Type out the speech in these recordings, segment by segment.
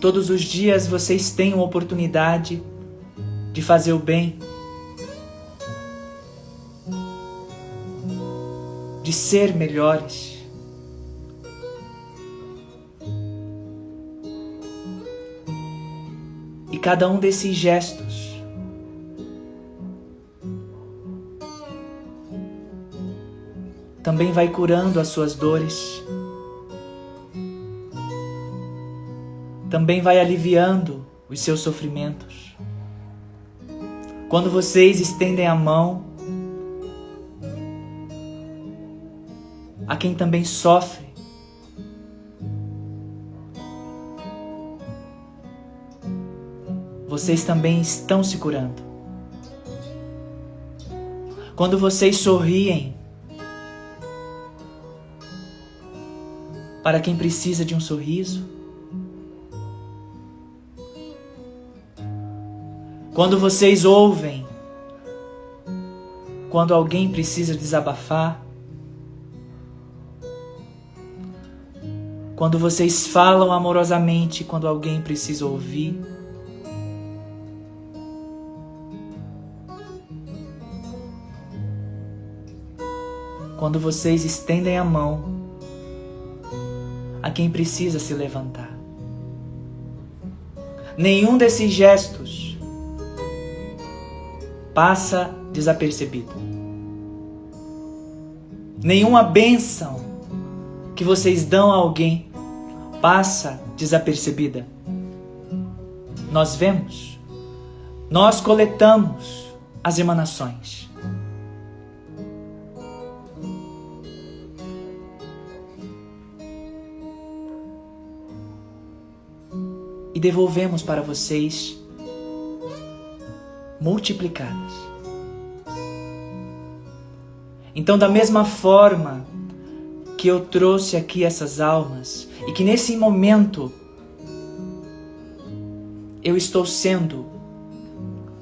Todos os dias vocês têm oportunidade de fazer o bem, de ser melhores. E cada um desses gestos também vai curando as suas dores. Também vai aliviando os seus sofrimentos. Quando vocês estendem a mão a quem também sofre, vocês também estão se curando. Quando vocês sorriem para quem precisa de um sorriso, Quando vocês ouvem, quando alguém precisa desabafar, quando vocês falam amorosamente quando alguém precisa ouvir, quando vocês estendem a mão a quem precisa se levantar. Nenhum desses gestos passa desapercebido. Nenhuma bênção que vocês dão a alguém passa desapercebida. Nós vemos, nós coletamos as emanações. E devolvemos para vocês multiplicadas. Então, da mesma forma que eu trouxe aqui essas almas e que nesse momento eu estou sendo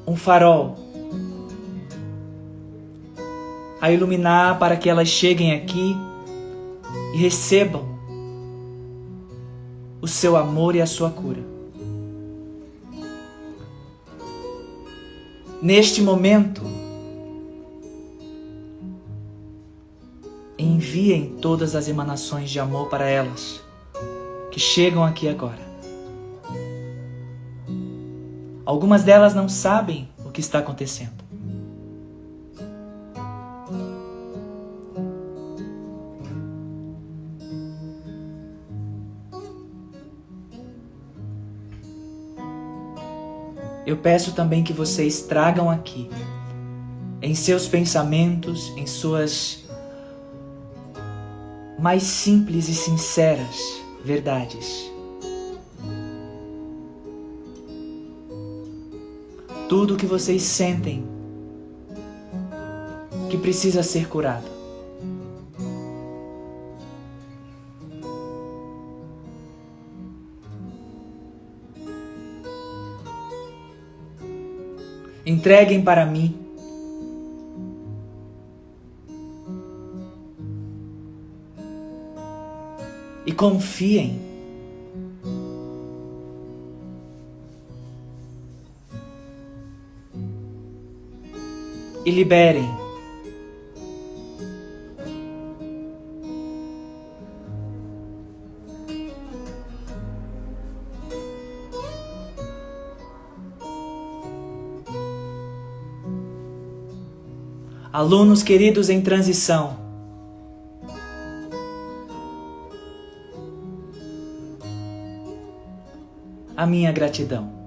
um farol a iluminar para que elas cheguem aqui e recebam o seu amor e a sua cura. Neste momento, enviem todas as emanações de amor para elas que chegam aqui agora. Algumas delas não sabem o que está acontecendo. Eu peço também que vocês tragam aqui, em seus pensamentos, em suas mais simples e sinceras verdades. Tudo o que vocês sentem que precisa ser curado. Entreguem para mim. E confiem. E liberem. Alunos queridos em transição. A minha gratidão.